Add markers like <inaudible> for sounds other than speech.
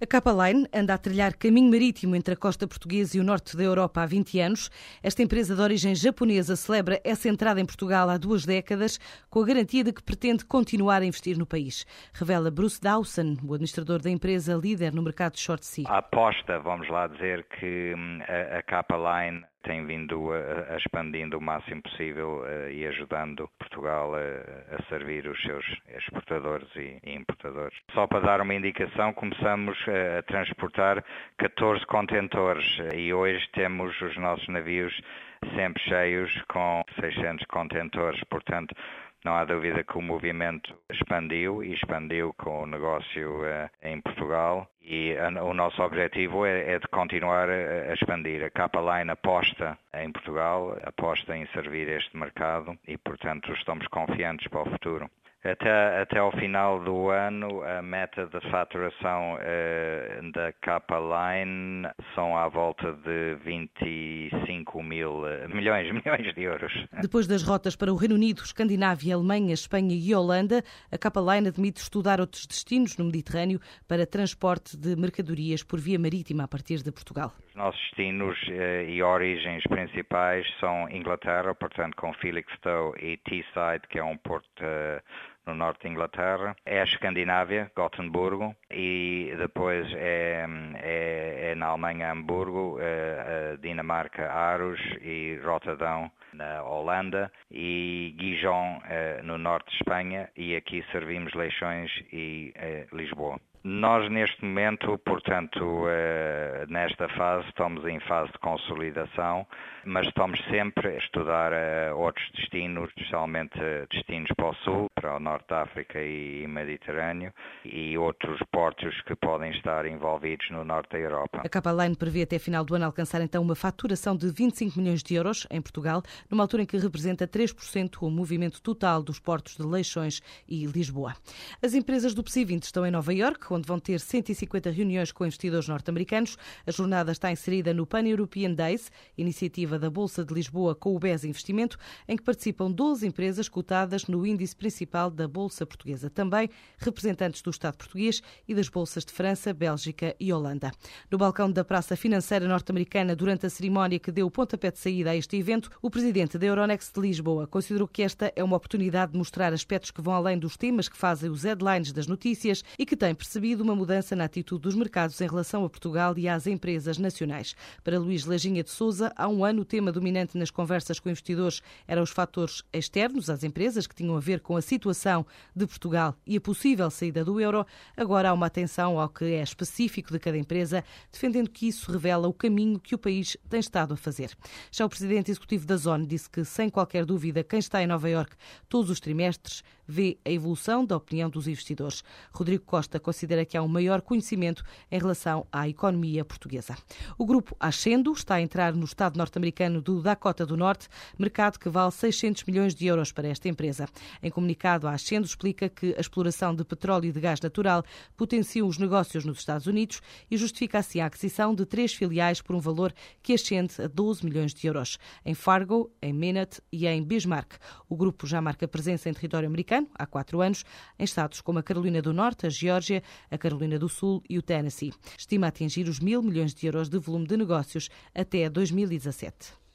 A Capa Line anda a trilhar caminho marítimo entre a costa portuguesa e o norte da Europa há 20 anos. Esta empresa de origem japonesa celebra essa entrada em Portugal há duas décadas, com a garantia de que pretende continuar a investir no país. Revela Bruce Dawson, o administrador da empresa líder no mercado de short sea. A aposta, vamos lá dizer que hum, a, a Capa Line tem vindo a, a expandindo o máximo possível uh, e ajudando Portugal a, a, servir os seus exportadores e, e, importadores. Só para dar uma indicação, começamos a transportar 14 contentores e hoje temos os nossos navios sempre cheios com 600 contentores, portanto não há dúvida que o movimento expandiu e expandiu com o negócio em Portugal o nosso objetivo é, é de continuar a, expandir. A Capa Line aposta em Portugal, aposta em servir este mercado e, portanto, estamos confiantes para o futuro. Até, até ao final do ano, a meta de faturação eh, da Capa Line são à volta de 25 mil eh, milhões, <laughs> milhões de euros. Depois das rotas para o Reino Unido, Escandinávia, Alemanha, Espanha e Holanda, a Capa Line admite estudar outros destinos no Mediterrâneo para transporte de mercadorias por via marítima a partir de Portugal. Os nossos destinos eh, e origens principais são Inglaterra, portanto com Felixstowe e Teesside, que é um porto eh, no norte de Inglaterra, é a Escandinávia, Gothenburgo, e depois é, é, é na Alemanha, Hamburgo, é, Dinamarca, Aarhus e Rotterdam, na Holanda, e Gijon, é, no norte de Espanha, e aqui servimos Leixões e é, Lisboa. Nós, neste momento, portanto, nesta fase, estamos em fase de consolidação, mas estamos sempre a estudar eh, outros destinos, especialmente destinos para o Sul, para o Norte da África e Mediterrâneo, e outros portos que podem estar envolvidos no Norte da Europa. A Capa Line prevê até final do ano alcançar então uma faturação de 25 milhões de euros em Portugal, numa altura em que representa 3% o movimento total dos portos de Leixões e Lisboa. As empresas do PSI 20 estão em Nova Iorque, onde vão ter 150 reuniões com investidores norte-americanos. A jornada está inserida no Pan-European Days, iniciativa da Bolsa de Lisboa com o BES Investimento, em que participam 12 empresas cotadas no índice principal da Bolsa Portuguesa. Também representantes do Estado português e das bolsas de França, Bélgica e Holanda. No balcão da Praça Financeira Norte-Americana, durante a cerimónia que deu o pontapé de saída a este evento, o presidente da Euronext de Lisboa considerou que esta é uma oportunidade de mostrar aspectos que vão além dos temas que fazem os headlines das notícias e que tem percebido uma mudança na atitude dos mercados em relação a Portugal e às empresas nacionais. Para Luís Lajinha de Souza, há um ano o tema dominante nas conversas com investidores eram os fatores externos às empresas que tinham a ver com a situação de Portugal e a possível saída do euro. Agora há uma atenção ao que é específico de cada empresa, defendendo que isso revela o caminho que o país tem estado a fazer. Já o presidente executivo da Zone disse que, sem qualquer dúvida, quem está em Nova Iorque todos os trimestres vê a evolução da opinião dos investidores. Rodrigo Costa considera que há um maior conhecimento em relação à economia portuguesa. O grupo Ascendo está a entrar no estado norte-americano do Dakota do Norte, mercado que vale 600 milhões de euros para esta empresa. Em comunicado, a Ascendo explica que a exploração de petróleo e de gás natural potencia os negócios nos Estados Unidos e justifica assim a aquisição de três filiais por um valor que ascende a 12 milhões de euros, em Fargo, em Minot e em Bismarck. O grupo já marca presença em território americano americano, há quatro anos, em estados como a Carolina do Norte, a Geórgia, a Carolina do Sul e o Tennessee. Estima atingir os mil milhões de euros de volume de negócios até 2017.